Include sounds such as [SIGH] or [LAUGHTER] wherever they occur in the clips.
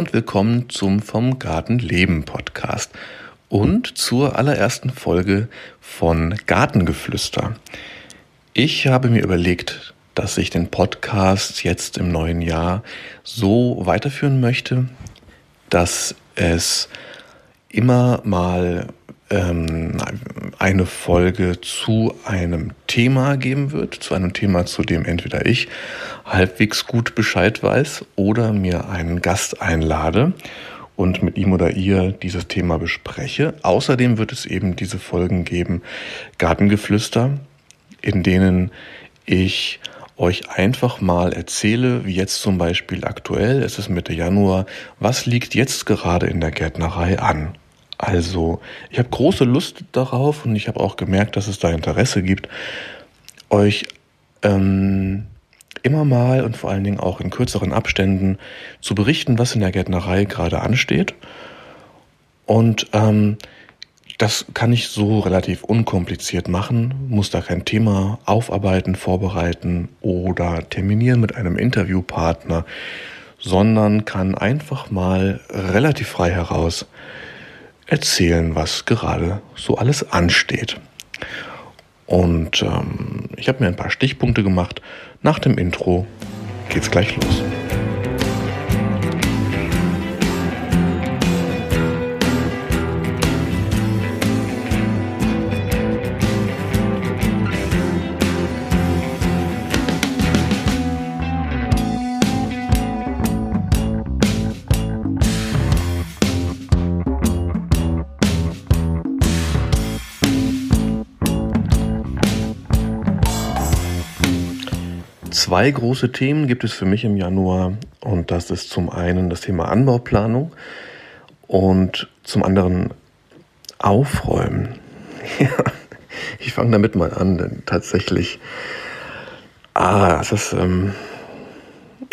Und willkommen zum Vom Garten Leben Podcast und zur allerersten Folge von Gartengeflüster. Ich habe mir überlegt, dass ich den Podcast jetzt im neuen Jahr so weiterführen möchte, dass es immer mal ähm, eine Folge zu einem Thema geben wird, zu einem Thema, zu dem entweder ich halbwegs gut Bescheid weiß oder mir einen Gast einlade und mit ihm oder ihr dieses Thema bespreche. Außerdem wird es eben diese Folgen geben, Gartengeflüster, in denen ich euch einfach mal erzähle, wie jetzt zum Beispiel aktuell, es ist Mitte Januar, was liegt jetzt gerade in der Gärtnerei an? Also, ich habe große Lust darauf und ich habe auch gemerkt, dass es da Interesse gibt, euch ähm, immer mal und vor allen Dingen auch in kürzeren Abständen zu berichten, was in der Gärtnerei gerade ansteht. Und ähm, das kann ich so relativ unkompliziert machen, muss da kein Thema aufarbeiten, vorbereiten oder terminieren mit einem Interviewpartner, sondern kann einfach mal relativ frei heraus erzählen, was gerade so alles ansteht. Und ähm, ich habe mir ein paar Stichpunkte gemacht. Nach dem Intro geht's gleich los. Zwei große Themen gibt es für mich im Januar und das ist zum einen das Thema Anbauplanung und zum anderen Aufräumen. [LAUGHS] Ja, ich fange damit mal an, denn tatsächlich, ah, das ist ähm,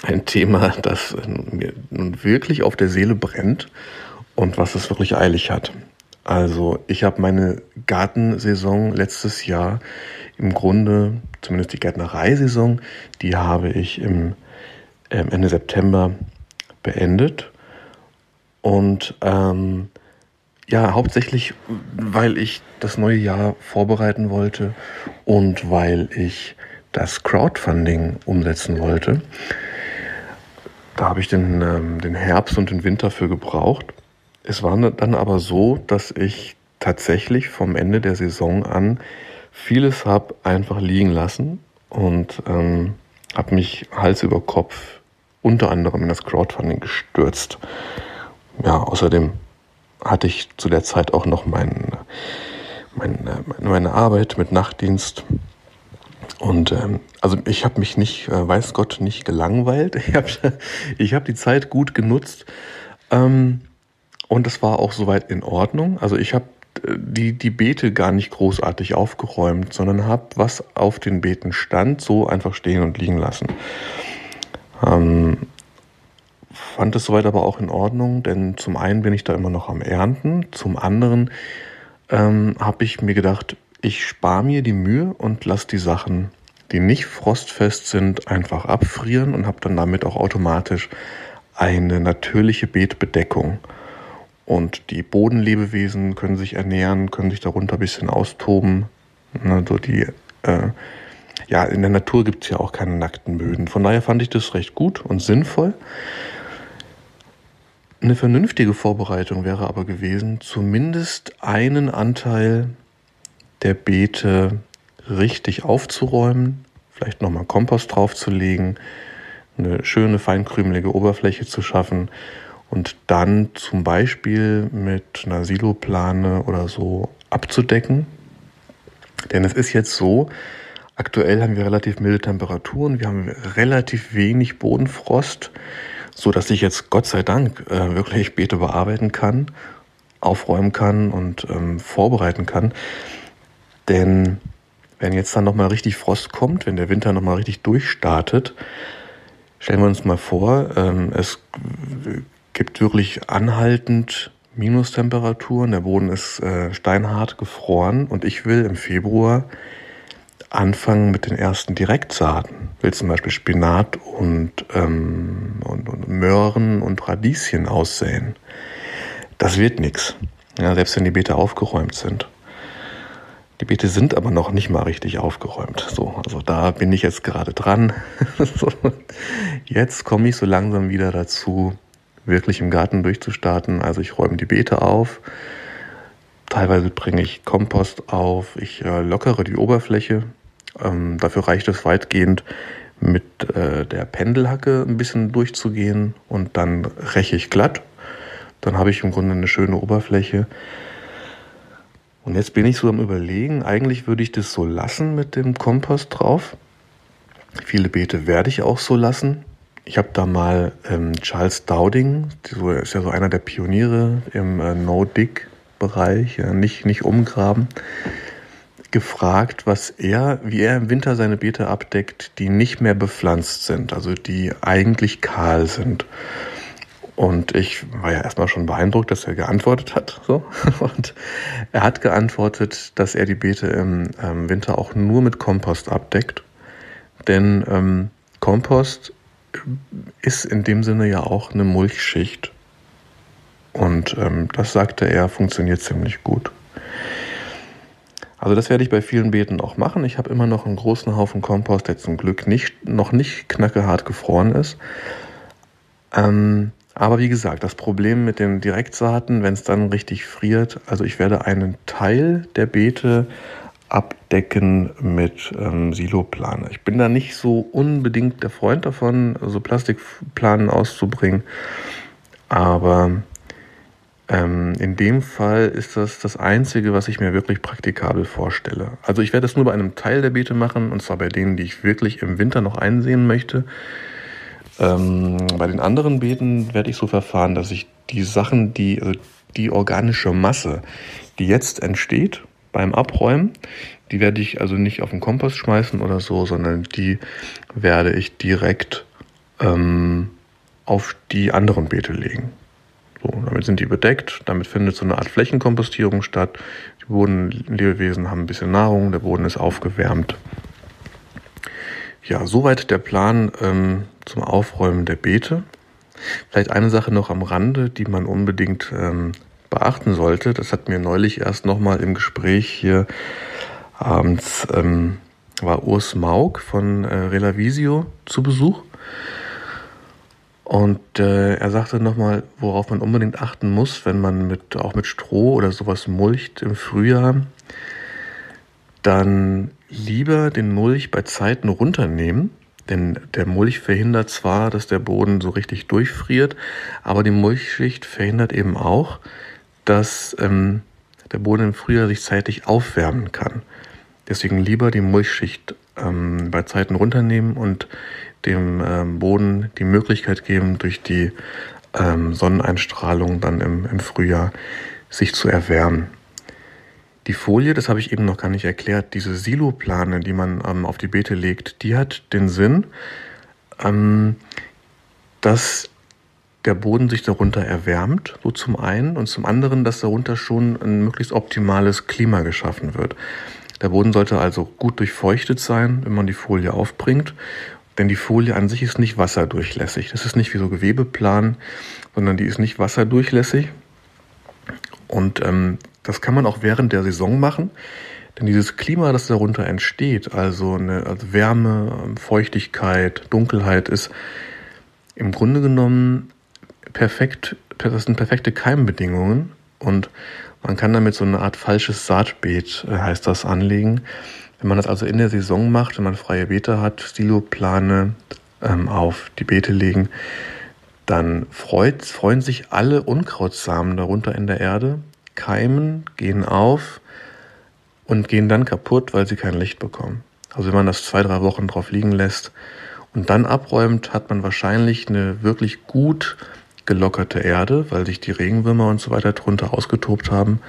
ein Thema, das mir nun wirklich auf der Seele brennt und was es wirklich eilig hat. Also ich habe meine Gartensaison letztes Jahr im Grunde, zumindest die Gärtnereisaison, die habe ich im ähm, Ende September beendet. Und ähm, ja, hauptsächlich, weil ich das neue Jahr vorbereiten wollte und weil ich das Crowdfunding umsetzen wollte. Da habe ich den, ähm, den Herbst und den Winter für gebraucht. Es war dann aber so, dass ich tatsächlich vom Ende der Saison an vieles habe einfach liegen lassen und ähm, habe mich Hals über Kopf unter anderem in das Crowdfunding gestürzt. Ja, außerdem hatte ich zu der Zeit auch noch mein, mein, meine Arbeit mit Nachtdienst. Und ähm, also ich habe mich nicht, äh, weiß Gott, nicht gelangweilt. [LAUGHS] Ich habe ich hab die Zeit gut genutzt. Ähm, und es war auch soweit in Ordnung. Also ich habe die, die Beete gar nicht großartig aufgeräumt, sondern habe, was auf den Beeten stand, so einfach stehen und liegen lassen. Ähm, fand es soweit aber auch in Ordnung, denn zum einen bin ich da immer noch am Ernten, zum anderen ähm, habe ich mir gedacht, ich spare mir die Mühe und lasse die Sachen, die nicht frostfest sind, einfach abfrieren und habe dann damit auch automatisch eine natürliche Beetbedeckung. Und die Bodenlebewesen können sich ernähren, können sich darunter ein bisschen austoben. Also die, äh, ja, in der Natur gibt es ja auch keine nackten Böden. Von daher fand ich das recht gut und sinnvoll. Eine vernünftige Vorbereitung wäre aber gewesen, zumindest einen Anteil der Beete richtig aufzuräumen, vielleicht nochmal Kompost draufzulegen, eine schöne feinkrümelige Oberfläche zu schaffen und dann zum Beispiel mit einer Siloplane oder so abzudecken. Denn es ist jetzt so, aktuell haben wir relativ milde Temperaturen, wir haben relativ wenig Bodenfrost, so dass ich jetzt Gott sei Dank äh, wirklich Beete bearbeiten kann, aufräumen kann und ähm, vorbereiten kann. Denn wenn jetzt dann nochmal richtig Frost kommt, wenn der Winter nochmal richtig durchstartet, stellen wir uns mal vor, ähm, es gibt wirklich anhaltend Minustemperaturen. Der Boden ist äh, steinhart gefroren und ich will im Februar anfangen mit den ersten Direktsaaten. Will zum Beispiel Spinat und, ähm, und, und Möhren und Radieschen aussäen. Das wird nichts. Ja, selbst wenn die Beete aufgeräumt sind. Die Beete sind aber noch nicht mal richtig aufgeräumt. So, also da bin ich jetzt gerade dran. [LAUGHS] jetzt komme ich so langsam wieder dazu, wirklich im Garten durchzustarten. Also ich räume die Beete auf. Teilweise bringe ich Kompost auf. Ich äh, lockere die Oberfläche. Ähm, dafür reicht es weitgehend, mit äh, der Pendelhacke ein bisschen durchzugehen und dann räche ich glatt. Dann habe ich im Grunde eine schöne Oberfläche. Und jetzt bin ich so am Überlegen, eigentlich würde ich das so lassen mit dem Kompost drauf. Viele Beete werde ich auch so lassen. Ich habe da mal ähm, Charles Dowding, so, ist ja so einer der Pioniere im äh, No-Dig-Bereich, ja, nicht, nicht umgraben, gefragt, was er, wie er im Winter seine Beete abdeckt, die nicht mehr bepflanzt sind, also die eigentlich kahl sind. Und ich war ja erstmal schon beeindruckt, dass er geantwortet hat. So. [LAUGHS] Und er hat geantwortet, dass er die Beete im ähm, Winter auch nur mit Kompost abdeckt. Denn ähm, Kompost ist in dem Sinne ja auch eine Mulchschicht. Und ähm, das sagte er, funktioniert ziemlich gut. Also das werde ich bei vielen Beeten auch machen. Ich habe immer noch einen großen Haufen Kompost, der zum Glück nicht, noch nicht knackehart gefroren ist. Ähm, aber wie gesagt, das Problem mit den Direktsaaten, wenn es dann richtig friert, also ich werde einen Teil der Beete abdecken mit ähm, Siloplane. Ich bin da nicht so unbedingt der Freund davon, so Plastikplanen auszubringen, aber ähm, in dem Fall ist das das Einzige, was ich mir wirklich praktikabel vorstelle. Also ich werde es nur bei einem Teil der Beete machen, und zwar bei denen, die ich wirklich im Winter noch einsehen möchte. Ähm, bei den anderen Beeten werde ich so verfahren, dass ich die Sachen, die, also die organische Masse, die jetzt entsteht beim Abräumen, die werde ich also nicht auf den Kompost schmeißen oder so, sondern die werde ich direkt ähm, auf die anderen Beete legen. So, damit sind die bedeckt, damit findet so eine Art Flächenkompostierung statt. Die Bodenlebewesen haben ein bisschen Nahrung, der Boden ist aufgewärmt. Ja, soweit der Plan ähm, zum Aufräumen der Beete. Vielleicht eine Sache noch am Rande, die man unbedingt ähm, beachten sollte. Das hat mir neulich erst nochmal im Gespräch hier abends ähm, war Urs Maug von äh, Relavisio zu Besuch. Und äh, er sagte nochmal, worauf man unbedingt achten muss, wenn man mit, auch mit Stroh oder sowas mulcht im Frühjahr, dann lieber den Mulch bei Zeiten runternehmen, denn der Mulch verhindert zwar, dass der Boden so richtig durchfriert, aber die Mulchschicht verhindert eben auch, dass ähm, der Boden im Frühjahr sich zeitig aufwärmen kann. Deswegen lieber die Mulchschicht ähm, bei Zeiten runternehmen und dem ähm, Boden die Möglichkeit geben, durch die ähm, Sonneneinstrahlung dann im, im Frühjahr sich zu erwärmen. Die Folie, das habe ich eben noch gar nicht erklärt, diese Siloplane, die man ähm, auf die Beete legt, die hat den Sinn, ähm, dass der Boden sich darunter erwärmt, so zum einen, und zum anderen, dass darunter schon ein möglichst optimales Klima geschaffen wird. Der Boden sollte also gut durchfeuchtet sein, wenn man die Folie aufbringt, denn die Folie an sich ist nicht wasserdurchlässig. Das ist nicht wie so Gewebeplan, sondern die ist nicht wasserdurchlässig. Und ähm, das kann man auch während der Saison machen, denn dieses Klima, das darunter entsteht, also eine also Wärme, Feuchtigkeit, Dunkelheit, ist im Grunde genommen perfekt, das sind perfekte Keimbedingungen und man kann damit so eine Art falsches Saatbeet, äh, heißt das, anlegen. Wenn man das also in der Saison macht, wenn man freie Beete hat, Siloplane ähm, auf die Beete legen, dann freut, freuen sich alle Unkrautsamen darunter in der Erde keimen, gehen auf und gehen dann kaputt, weil sie kein Licht bekommen. Also wenn man das zwei, drei Wochen drauf liegen lässt und dann abräumt, hat man wahrscheinlich eine wirklich gut gelockerte Erde, weil sich die Regenwürmer und so weiter drunter ausgetobt haben.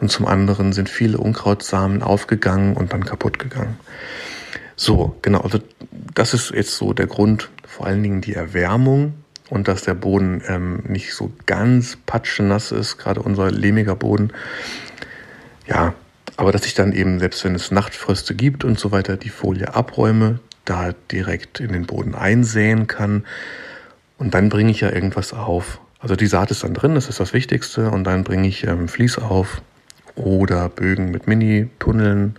Und zum anderen sind viele Unkrautsamen aufgegangen und dann kaputt gegangen. So, genau, also das ist jetzt so der Grund, vor allen Dingen die Erwärmung und dass der Boden ähm, nicht so ganz patschenass ist, gerade unser lehmiger Boden. Ja, aber dass ich dann eben, selbst wenn es Nachtfröste gibt und so weiter, die Folie abräume, da direkt in den Boden einsäen kann und dann bringe ich ja irgendwas auf. Also die Saat ist dann drin, das ist das Wichtigste und dann bringe ich ähm, Vlies auf oder Bögen mit Mini-Tunneln,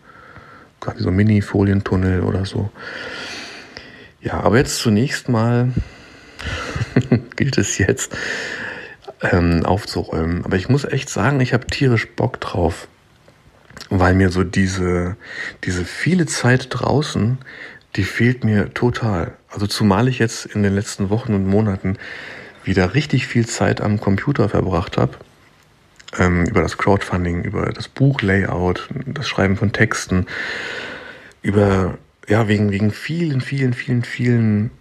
quasi so Mini-Folientunnel oder so. Ja, aber jetzt zunächst mal [LAUGHS] gilt es jetzt ähm, aufzuräumen. Aber ich muss echt sagen, ich habe tierisch Bock drauf, weil mir so diese, diese viele Zeit draußen, die fehlt mir total. Also zumal ich jetzt in den letzten Wochen und Monaten wieder richtig viel Zeit am Computer verbracht habe. Ähm, über das Crowdfunding, über das Buchlayout, das Schreiben von Texten, über, ja, wegen, wegen vielen, vielen, vielen, vielen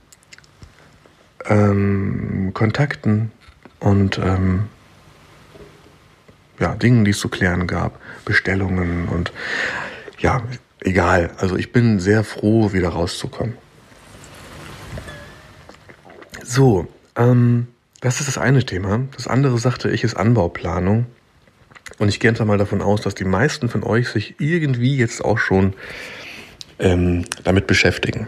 ähm, Kontakten und ähm, ja, Dingen, die es zu klären gab, Bestellungen und ja, egal. Also ich bin sehr froh, wieder rauszukommen. So, ähm, das ist das eine Thema. Das andere, sagte ich, ist Anbauplanung. Und ich gehe einfach mal davon aus, dass die meisten von euch sich irgendwie jetzt auch schon ähm, damit beschäftigen.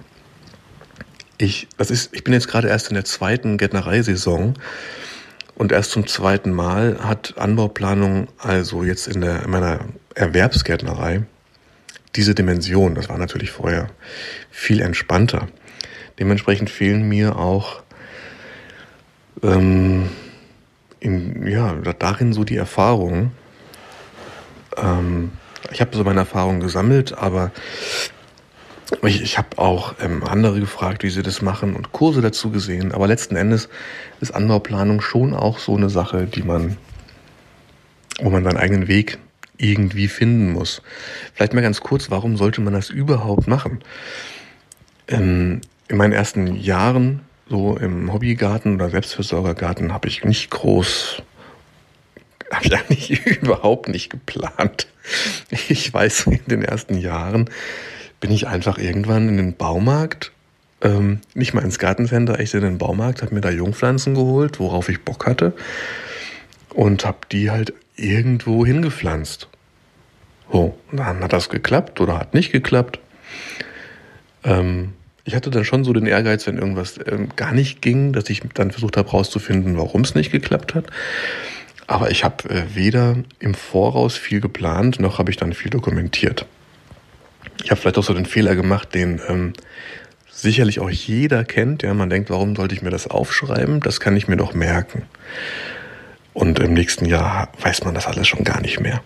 Ich, das ist, ich bin jetzt gerade erst in der zweiten Gärtnereisaison und erst zum zweiten Mal hat Anbauplanung also jetzt in, der, in meiner Erwerbsgärtnerei diese Dimension. Das war natürlich vorher viel entspannter. Dementsprechend fehlen mir auch ähm, in, ja, darin so die Erfahrungen. Ähm, ich habe so meine Erfahrungen gesammelt, aber ich, ich habe auch ähm, andere gefragt, wie sie das machen und Kurse dazu gesehen. Aber letzten Endes ist Anbauplanung schon auch so eine Sache, die man, wo man seinen eigenen Weg irgendwie finden muss. Vielleicht mal ganz kurz, warum sollte man das überhaupt machen? Ähm, in meinen ersten Jahren, so im Hobbygarten oder Selbstversorgergarten, habe ich nicht groß, habe ich eigentlich [LAUGHS] überhaupt nicht geplant. Ich weiß, in den ersten Jahren bin ich einfach irgendwann in den Baumarkt, ähm, nicht mal ins Gartencenter, echt in den Baumarkt, habe mir da Jungpflanzen geholt, worauf ich Bock hatte und habe die halt irgendwo hingepflanzt. So, dann hat das geklappt oder hat nicht geklappt. Ähm, ich hatte dann schon so den Ehrgeiz, wenn irgendwas ähm, gar nicht ging, dass ich dann versucht habe herauszufinden, warum es nicht geklappt hat. Aber ich habe äh, weder im Voraus viel geplant, noch habe ich dann viel dokumentiert. Ich habe vielleicht auch so den Fehler gemacht, den ähm, sicherlich auch jeder kennt. Ja, man denkt, warum sollte ich mir das aufschreiben? Das kann ich mir doch merken. Und im nächsten Jahr weiß man das alles schon gar nicht mehr.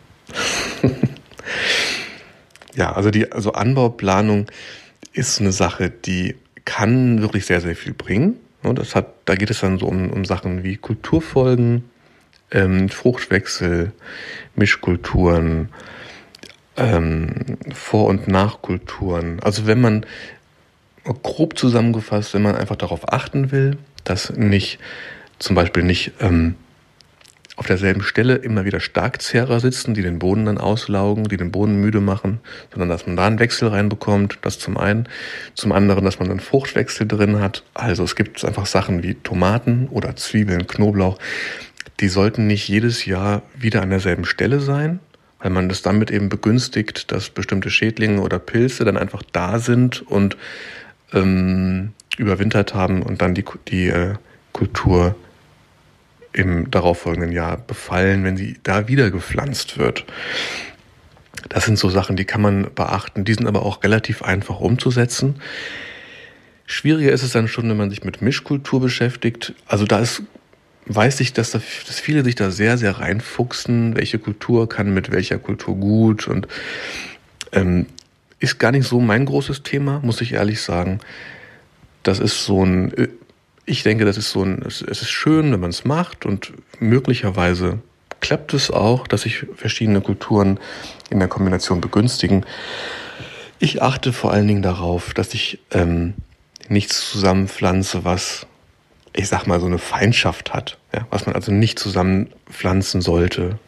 [LAUGHS] ja, also die also Anbauplanung ist eine Sache, die kann wirklich sehr, sehr viel bringen. Das hat, da geht es dann so um, um Sachen wie Kulturfolgen, ähm, Fruchtwechsel, Mischkulturen, ähm, Vor- und Nachkulturen. Also wenn man grob zusammengefasst, wenn man einfach darauf achten will, dass nicht zum Beispiel nicht ähm, auf derselben Stelle immer wieder Starkzehrer sitzen, die den Boden dann auslaugen, die den Boden müde machen, sondern dass man da einen Wechsel reinbekommt, das zum einen. Zum anderen, dass man einen Fruchtwechsel drin hat. Also es gibt einfach Sachen wie Tomaten oder Zwiebeln, Knoblauch, die sollten nicht jedes Jahr wieder an derselben Stelle sein, weil man das damit eben begünstigt, dass bestimmte Schädlinge oder Pilze dann einfach da sind und ähm, überwintert haben und dann die, die äh, Kultur im darauffolgenden Jahr befallen, wenn sie da wieder gepflanzt wird. Das sind so Sachen, die kann man beachten, die sind aber auch relativ einfach umzusetzen. Schwieriger ist es dann schon, wenn man sich mit Mischkultur beschäftigt. Also da ist weiß ich, dass, da, dass viele sich da sehr, sehr reinfuchsen, welche Kultur kann mit welcher Kultur gut und ähm, ist gar nicht so mein großes Thema, muss ich ehrlich sagen. Das ist so ein, ich denke, das ist so ein, es ist schön, wenn man es macht und möglicherweise klappt es auch, dass sich verschiedene Kulturen in der Kombination begünstigen. Ich achte vor allen Dingen darauf, dass ich ähm, nichts zusammenpflanze, was ich sag mal, so eine Feindschaft hat, ja, was man also nicht zusammenpflanzen sollte,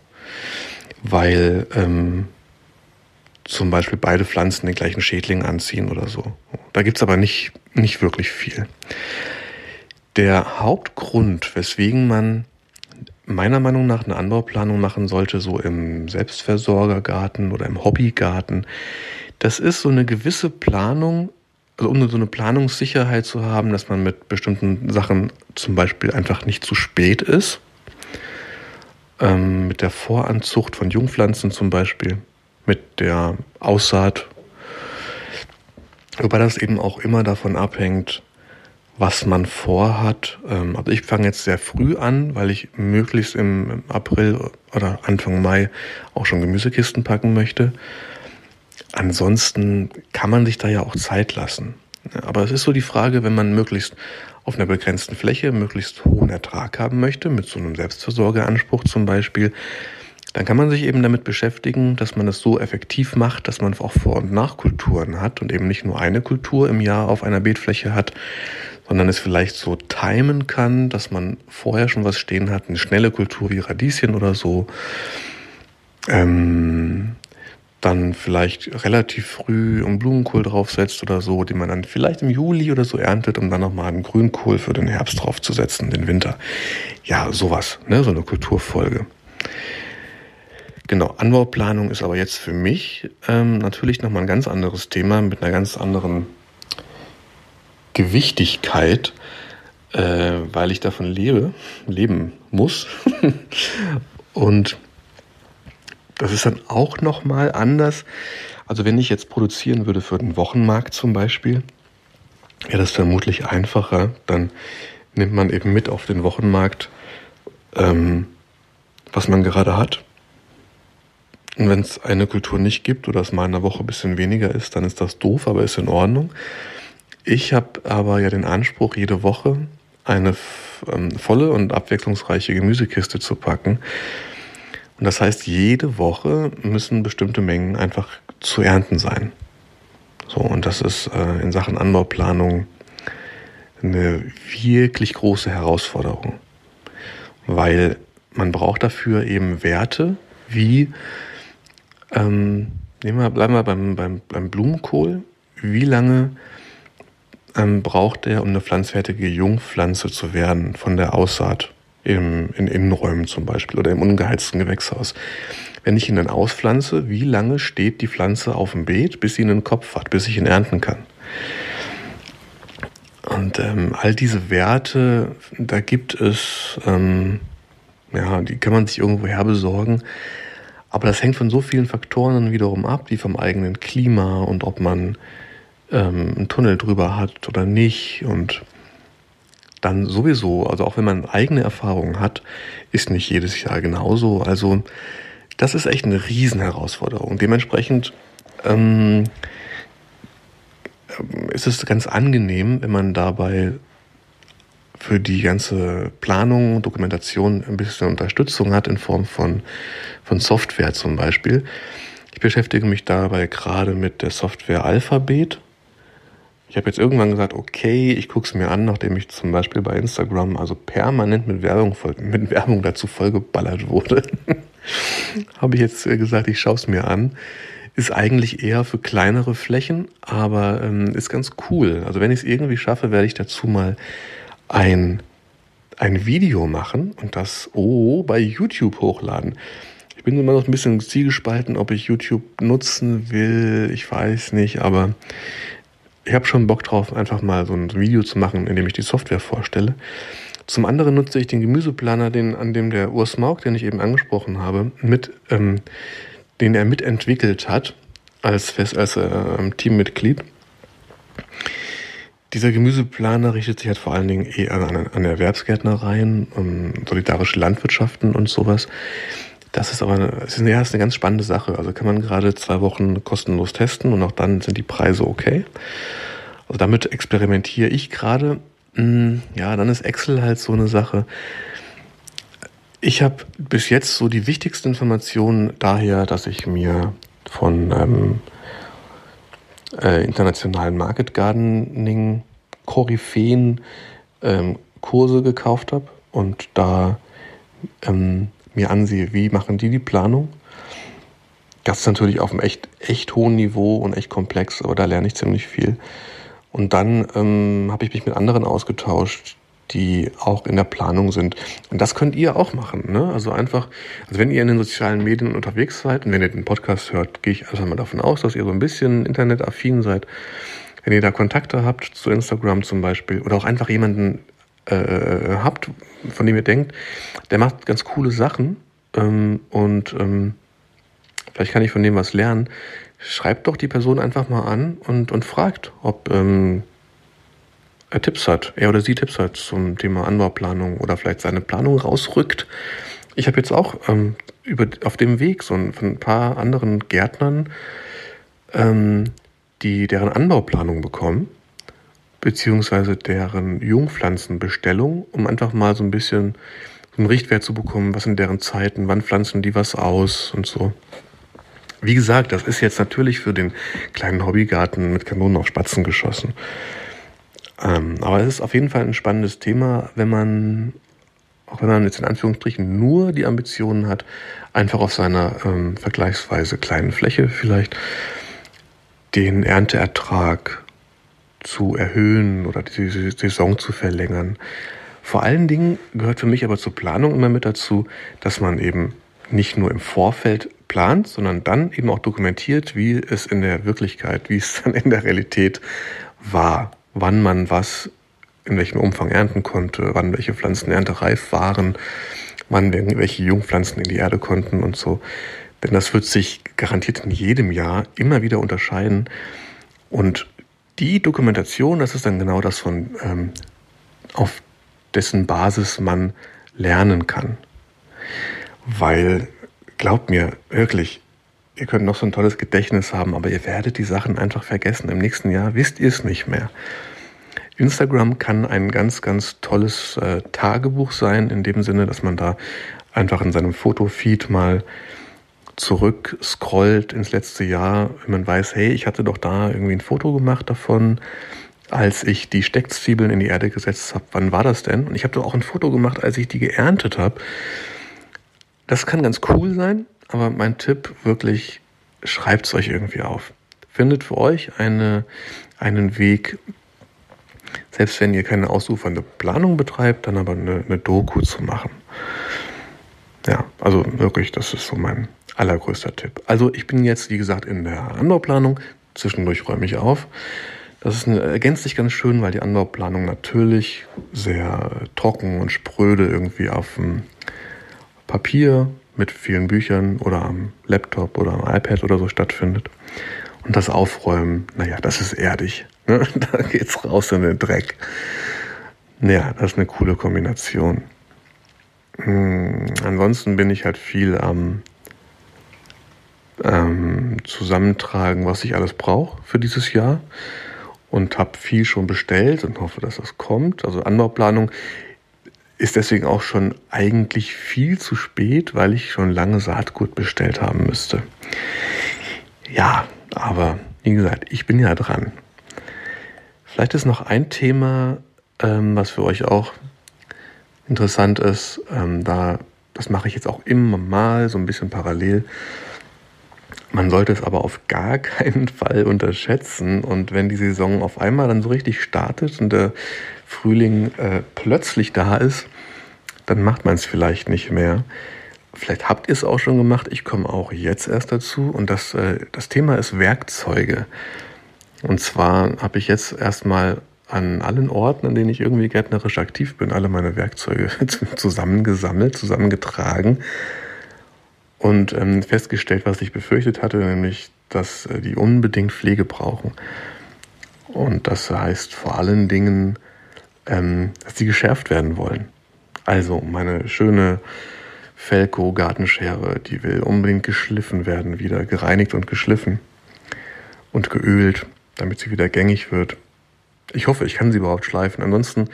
weil ähm, zum Beispiel beide Pflanzen den gleichen Schädling anziehen oder so. Da gibt's aber nicht, nicht wirklich viel. Der Hauptgrund, weswegen man meiner Meinung nach eine Anbauplanung machen sollte, so im Selbstversorgergarten oder im Hobbygarten, das ist so eine gewisse Planung, also um so eine Planungssicherheit zu haben, dass man mit bestimmten Sachen zum Beispiel einfach nicht zu spät ist. Ähm, mit der Voranzucht von Jungpflanzen zum Beispiel, mit der Aussaat. Wobei das eben auch immer davon abhängt, was man vorhat. Ähm, also ich fange jetzt sehr früh an, weil ich möglichst im April oder Anfang Mai auch schon Gemüsekisten packen möchte. Ansonsten kann man sich da ja auch Zeit lassen. Aber es ist so die Frage, wenn man möglichst auf einer begrenzten Fläche möglichst hohen Ertrag haben möchte, mit so einem Selbstversorgeanspruch zum Beispiel, dann kann man sich eben damit beschäftigen, dass man es so effektiv macht, dass man auch Vor- und Nachkulturen hat und eben nicht nur eine Kultur im Jahr auf einer Beetfläche hat, sondern es vielleicht so timen kann, dass man vorher schon was stehen hat, eine schnelle Kultur wie Radieschen oder so. Ähm, dann vielleicht relativ früh einen Blumenkohl draufsetzt oder so, den man dann vielleicht im Juli oder so erntet, um dann nochmal einen Grünkohl für den Herbst draufzusetzen, den Winter. Ja, sowas, ne, so eine Kulturfolge. Genau, Anbauplanung ist aber jetzt für mich ähm, natürlich nochmal ein ganz anderes Thema mit einer ganz anderen Gewichtigkeit, äh, weil ich davon lebe, leben muss. [LAUGHS] Und das ist dann auch nochmal anders. Also wenn ich jetzt produzieren würde für den Wochenmarkt zum Beispiel, wäre das vermutlich einfacher. Dann nimmt man eben mit auf den Wochenmarkt, ähm, was man gerade hat. Und wenn es eine Kultur nicht gibt oder es mal in einer Woche ein bisschen weniger ist, dann ist das doof, aber ist in Ordnung. Ich habe aber ja den Anspruch, jede Woche eine ähm, volle und abwechslungsreiche Gemüsekiste zu packen. Und das heißt, jede Woche müssen bestimmte Mengen einfach zu ernten sein. So, und das ist äh, in Sachen Anbauplanung eine wirklich große Herausforderung. Weil man braucht dafür eben Werte wie, ähm, nehmen wir, bleiben wir beim, beim, beim Blumenkohl, wie lange ähm, braucht er, um eine pflanzfertige Jungpflanze zu werden von der Aussaat im, in Innenräumen zum Beispiel oder im ungeheizten Gewächshaus. Wenn ich ihn dann auspflanze, wie lange steht die Pflanze auf dem Beet, bis sie einen Kopf hat, bis ich ihn ernten kann? Und ähm, all diese Werte, da gibt es, ähm, ja, die kann man sich irgendwo her besorgen. Aber das hängt von so vielen Faktoren wiederum ab, wie vom eigenen Klima und ob man ähm, einen Tunnel drüber hat oder nicht. Und dann sowieso, also auch wenn man eigene Erfahrungen hat, ist nicht jedes Jahr genauso. Also das ist echt eine Riesenherausforderung. Dementsprechend ähm, ist es ganz angenehm, wenn man dabei für die ganze Planung, Dokumentation ein bisschen Unterstützung hat in Form von, von Software zum Beispiel. Ich beschäftige mich dabei gerade mit der Software Alphabet. Ich habe jetzt irgendwann gesagt, okay, ich gucke es mir an, nachdem ich zum Beispiel bei Instagram also permanent mit Werbung, mit Werbung dazu vollgeballert wurde. [LAUGHS] habe ich jetzt gesagt, ich schaue es mir an. Ist eigentlich eher für kleinere Flächen, aber ähm, ist ganz cool. Also wenn ich es irgendwie schaffe, werde ich dazu mal ein, ein Video machen und das oh, bei YouTube hochladen. Ich bin immer noch ein bisschen zielgespalten, ob ich YouTube nutzen will. Ich weiß nicht, aber ich habe schon Bock drauf, einfach mal so ein Video zu machen, in dem ich die Software vorstelle. Zum anderen nutze ich den Gemüseplaner, den, an dem der Urs Mauk, den ich eben angesprochen habe, mit, ähm, den er mitentwickelt hat als, Fest, als äh, Teammitglied. Dieser Gemüseplaner richtet sich halt vor allen Dingen eher an, an Erwerbsgärtnereien, um solidarische Landwirtschaften und sowas. Das ist aber eine, ja, ist eine ganz spannende Sache. Also kann man gerade zwei Wochen kostenlos testen und auch dann sind die Preise okay. Also damit experimentiere ich gerade. Hm, ja, dann ist Excel halt so eine Sache. Ich habe bis jetzt so die wichtigsten Informationen daher, dass ich mir von ähm, äh, internationalen Market Gardening Koryphäen ähm, Kurse gekauft habe und da ähm, mir ansehe, wie machen die die Planung. Das ist natürlich auf einem echt, echt hohen Niveau und echt komplex, aber da lerne ich ziemlich viel. Und dann ähm, habe ich mich mit anderen ausgetauscht, die auch in der Planung sind. Und das könnt ihr auch machen. Ne? Also einfach, also wenn ihr in den sozialen Medien unterwegs seid und wenn ihr den Podcast hört, gehe ich einfach mal davon aus, dass ihr so ein bisschen internetaffin seid. Wenn ihr da Kontakte habt zu Instagram zum Beispiel oder auch einfach jemanden äh, habt, von dem ihr denkt, der macht ganz coole Sachen ähm, und ähm, vielleicht kann ich von dem was lernen, schreibt doch die Person einfach mal an und, und fragt, ob ähm, er Tipps hat, er oder sie Tipps hat zum Thema Anbauplanung oder vielleicht seine Planung rausrückt. Ich habe jetzt auch ähm, über, auf dem Weg so ein, von ein paar anderen Gärtnern ähm, die deren Anbauplanung bekommen, beziehungsweise deren Jungpflanzenbestellung, um einfach mal so ein bisschen einen Richtwert zu bekommen, was sind deren Zeiten, wann pflanzen die was aus und so. Wie gesagt, das ist jetzt natürlich für den kleinen Hobbygarten mit Kanonen auf Spatzen geschossen. Ähm, aber es ist auf jeden Fall ein spannendes Thema, wenn man, auch wenn man jetzt in Anführungsstrichen nur die Ambitionen hat, einfach auf seiner ähm, vergleichsweise kleinen Fläche vielleicht den Ernteertrag zu erhöhen oder die Saison zu verlängern. Vor allen Dingen gehört für mich aber zur Planung immer mit dazu, dass man eben nicht nur im Vorfeld plant, sondern dann eben auch dokumentiert, wie es in der Wirklichkeit, wie es dann in der Realität war, wann man was in welchem Umfang ernten konnte, wann welche Pflanzen erntereif waren, wann welche Jungpflanzen in die Erde konnten und so. Denn das wird sich garantiert in jedem Jahr immer wieder unterscheiden. Und die Dokumentation, das ist dann genau das, von, ähm, auf dessen Basis man lernen kann. Weil, glaubt mir, wirklich, ihr könnt noch so ein tolles Gedächtnis haben, aber ihr werdet die Sachen einfach vergessen. Im nächsten Jahr wisst ihr es nicht mehr. Instagram kann ein ganz, ganz tolles äh, Tagebuch sein, in dem Sinne, dass man da einfach in seinem Fotofeed mal zurück scrollt ins letzte Jahr, wenn man weiß, hey, ich hatte doch da irgendwie ein Foto gemacht davon, als ich die Steckzwiebeln in die Erde gesetzt habe. Wann war das denn? Und ich habe doch auch ein Foto gemacht, als ich die geerntet habe. Das kann ganz cool sein, aber mein Tipp wirklich, schreibt es euch irgendwie auf. Findet für euch eine, einen Weg, selbst wenn ihr keine ausufernde Planung betreibt, dann aber eine, eine Doku zu machen. Ja, also wirklich, das ist so mein allergrößter Tipp. Also ich bin jetzt, wie gesagt, in der Anbauplanung. Zwischendurch räume ich auf. Das ist eine, ergänzt sich ganz schön, weil die Anbauplanung natürlich sehr trocken und spröde irgendwie auf dem Papier mit vielen Büchern oder am Laptop oder am iPad oder so stattfindet. Und das Aufräumen, naja, das ist erdig. Ne? [LAUGHS] Da geht's raus in den Dreck. Naja, das ist eine coole Kombination. Hm, ansonsten bin ich halt viel am ähm, zusammentragen, was ich alles brauche für dieses Jahr und habe viel schon bestellt und hoffe, dass das kommt. Also Anbauplanung ist deswegen auch schon eigentlich viel zu spät, weil ich schon lange Saatgut bestellt haben müsste. Ja, aber wie gesagt, ich bin ja dran. Vielleicht ist noch ein Thema, ähm, was für euch auch interessant ist. Ähm, da, das mache ich jetzt auch immer mal so ein bisschen parallel man sollte es aber auf gar [LAUGHS] keinen Fall unterschätzen. Und wenn die Saison auf einmal dann so richtig startet und der Frühling äh, plötzlich da ist, dann macht man es vielleicht nicht mehr. Vielleicht habt ihr es auch schon gemacht. Ich komme auch jetzt erst dazu. Und das, äh, das Thema ist Werkzeuge. Und zwar habe ich jetzt erstmal an allen Orten, an denen ich irgendwie gärtnerisch aktiv bin, alle meine Werkzeuge [LAUGHS] zusammengesammelt, zusammengetragen und ähm, festgestellt, was ich befürchtet hatte, nämlich, dass äh, die unbedingt Pflege brauchen. Und das heißt vor allen Dingen, ähm, dass sie geschärft werden wollen. Also meine schöne Felco Gartenschere, die will unbedingt geschliffen werden, wieder gereinigt und geschliffen und geölt, damit sie wieder gängig wird. Ich hoffe, ich kann sie überhaupt schleifen. Ansonsten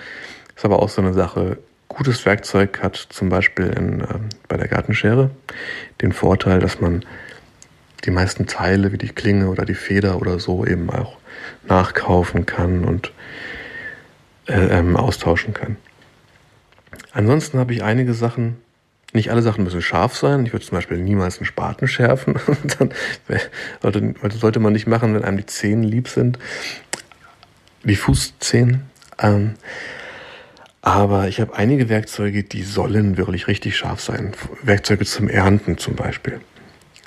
ist aber auch so eine Sache, gutes Werkzeug hat zum Beispiel in, äh, bei der Gartenschere den Vorteil, dass man die meisten Teile wie die Klinge oder die Feder oder so eben auch nachkaufen kann und äh, ähm, austauschen kann. Ansonsten habe ich einige Sachen, nicht alle Sachen müssen scharf sein. Ich würde zum Beispiel niemals einen Spaten schärfen. [LAUGHS] Dann sollte, sollte man nicht machen, wenn einem die Zehen lieb sind. Die Fußzehen. Ähm, Aber ich habe einige Werkzeuge, die sollen wirklich richtig scharf sein. Werkzeuge zum Ernten zum Beispiel.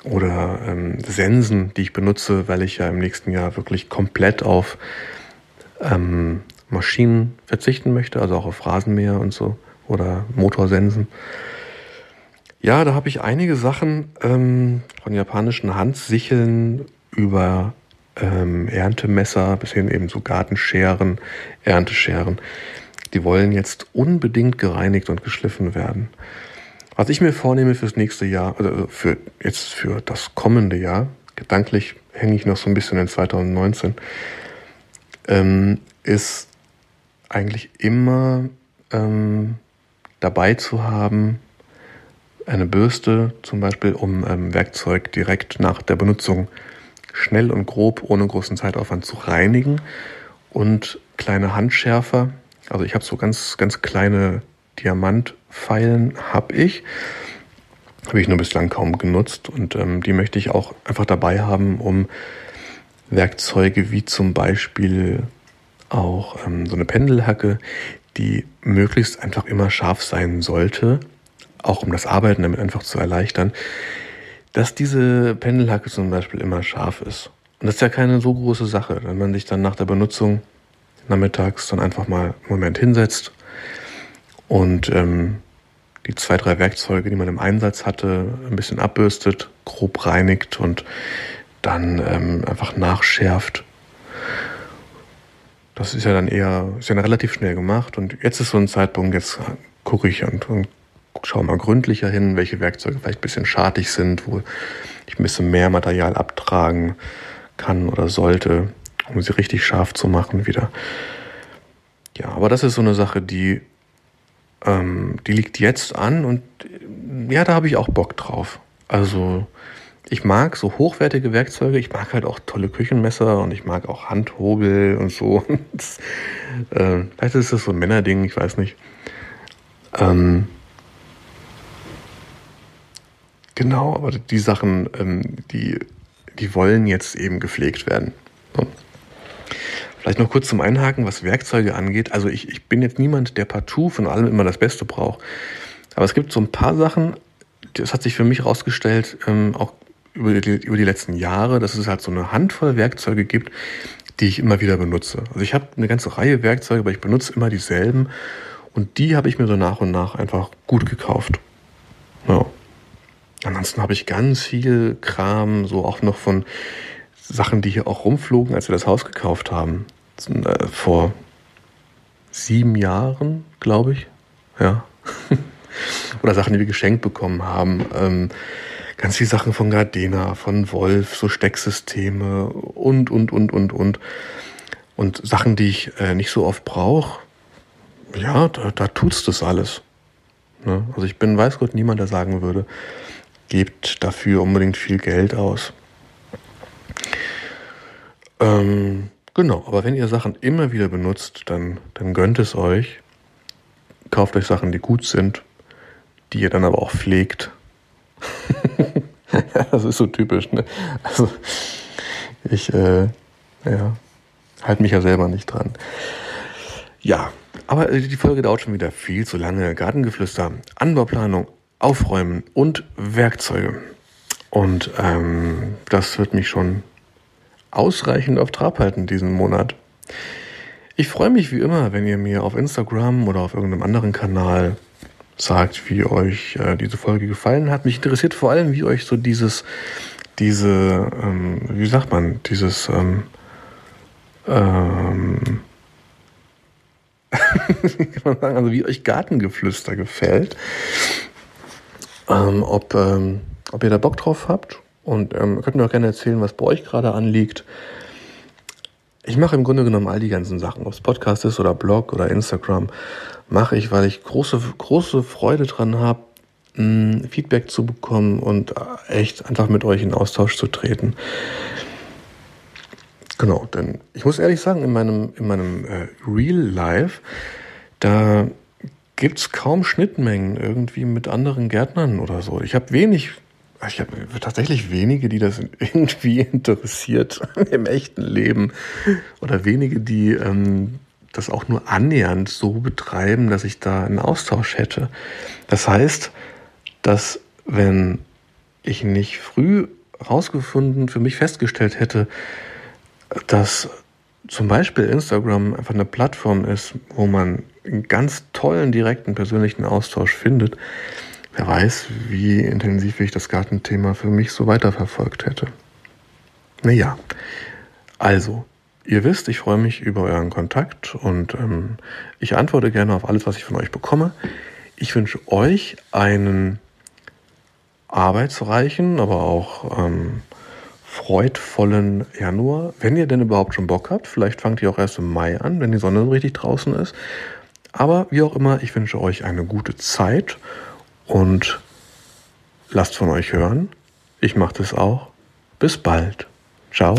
Oder ähm, Sensen, die ich benutze, weil ich ja im nächsten Jahr wirklich komplett auf ähm, Maschinen verzichten möchte, also auch auf Rasenmäher und so oder Motorsensen. Ja, da habe ich einige Sachen ähm, von japanischen Handsicheln über ähm, Erntemesser bis hin eben zu Gartenscheren, Erntescheren. Die wollen jetzt unbedingt gereinigt und geschliffen werden. Was ich mir vornehme fürs nächste Jahr, also für jetzt für das kommende Jahr, gedanklich hänge ich noch so ein bisschen in 2019, ähm, ist eigentlich immer ähm, dabei zu haben, eine Bürste zum Beispiel, um ähm, Werkzeug direkt nach der Benutzung schnell und grob, ohne großen Zeitaufwand zu reinigen und kleine Handschärfer. Also ich habe so ganz, ganz kleine Diamantpfeilen, habe ich. Habe ich nur bislang kaum genutzt und ähm, die möchte ich auch einfach dabei haben, um Werkzeuge wie zum Beispiel auch ähm, so eine Pendelhacke, die möglichst einfach immer scharf sein sollte, auch um das Arbeiten damit einfach zu erleichtern, dass diese Pendelhacke zum Beispiel immer scharf ist. Und das ist ja keine so große Sache, wenn man sich dann nach der Benutzung nachmittags dann einfach mal einen Moment hinsetzt und ähm, die zwei, drei Werkzeuge, die man im Einsatz hatte, ein bisschen abbürstet, grob reinigt und dann ähm, einfach nachschärft. Das ist ja dann eher, ist ja relativ schnell gemacht und jetzt ist so ein Zeitpunkt, jetzt gucke ich und, und schaue mal gründlicher hin, welche Werkzeuge vielleicht ein bisschen schartig sind, wo ich ein bisschen mehr Material abtragen kann oder sollte, um sie richtig scharf zu machen wieder. Ja, aber das ist so eine Sache, die, ähm, die liegt jetzt an und ja, da habe ich auch Bock drauf. Also ich mag so hochwertige Werkzeuge, ich mag halt auch tolle Küchenmesser und ich mag auch Handhobel und so. [LAUGHS] Das, äh, vielleicht ist das so ein Männerding, ich weiß nicht. Ähm, Genau, aber die Sachen, ähm, die, die wollen jetzt eben gepflegt werden. So. Vielleicht noch kurz zum Einhaken, was Werkzeuge angeht. Also ich, ich bin jetzt niemand, der partout von allem immer das Beste braucht. Aber es gibt so ein paar Sachen, das hat sich für mich herausgestellt, ähm, auch über die, über die letzten Jahre, dass es halt so eine Handvoll Werkzeuge gibt, die ich immer wieder benutze. Also ich habe eine ganze Reihe Werkzeuge, aber ich benutze immer dieselben. Und die habe ich mir so nach und nach einfach gut gekauft. Ja. Ansonsten habe ich ganz viel Kram, so auch noch von Sachen, die hier auch rumflogen, als wir das Haus gekauft haben. Äh, vor sieben Jahren, glaube ich. Ja. [LAUGHS] Oder Sachen, die wir geschenkt bekommen haben. Ähm, ganz viele Sachen von Gardena, von Wolf, so Stecksysteme und, und, und, und, und. Und Sachen, die ich äh, nicht so oft brauche. Ja, da, da tut's das alles. Ne? Also ich bin, weiß Gott, niemand, der sagen würde, gebt dafür unbedingt viel Geld aus. Ähm, genau, aber wenn ihr Sachen immer wieder benutzt, dann, dann gönnt es euch. Kauft euch Sachen, die gut sind, die ihr dann aber auch pflegt. [LAUGHS] das ist so typisch, ne? Also, ich, äh, ja, halte mich ja selber nicht dran. Ja, aber die Folge dauert schon wieder viel zu lange. Gartengeflüster, Anbauplanung, Aufräumen und Werkzeuge. Und ähm, das wird mich schon ausreichend auf Trab halten diesen Monat. Ich freue mich wie immer, wenn ihr mir auf Instagram oder auf irgendeinem anderen Kanal sagt, wie euch äh, diese Folge gefallen hat. Mich interessiert vor allem, wie euch so dieses, diese, ähm, wie sagt man, dieses, ähm, ähm, [LAUGHS] also wie euch Gartengeflüster gefällt ähm, ob, ähm, ob ihr da Bock drauf habt. Und ähm, könnt mir auch gerne erzählen, was bei euch gerade anliegt. Ich mache im Grunde genommen all die ganzen Sachen, ob es Podcast ist oder Blog oder Instagram, mache ich, weil ich große, große Freude dran habe, Feedback zu bekommen und echt einfach mit euch in Austausch zu treten. Genau, denn ich muss ehrlich sagen, in meinem, in meinem äh, Real Life, da gibt es kaum Schnittmengen irgendwie mit anderen Gärtnern oder so. Ich habe wenig, ich habe tatsächlich wenige, die das irgendwie [LAUGHS] interessiert im echten Leben oder wenige, die ähm, das auch nur annähernd so betreiben, dass ich da einen Austausch hätte. Das heißt, dass wenn ich nicht früh rausgefunden, für mich festgestellt hätte, dass zum Beispiel Instagram einfach eine Plattform ist, wo man einen ganz tollen, direkten, persönlichen Austausch findet, wer weiß, wie intensiv ich das Gartenthema für mich so weiterverfolgt hätte. Naja, also, ihr wisst, ich freue mich über euren Kontakt und ähm, ich antworte gerne auf alles, was ich von euch bekomme. Ich wünsche euch einen arbeitsreichen, aber auch ähm, freudvollen Januar. Wenn ihr denn überhaupt schon Bock habt, vielleicht fangt ihr auch erst im Mai an, wenn die Sonne so richtig draußen ist. Aber wie auch immer, ich wünsche euch eine gute Zeit und lasst von euch hören. Ich mache das auch. Bis bald. Ciao.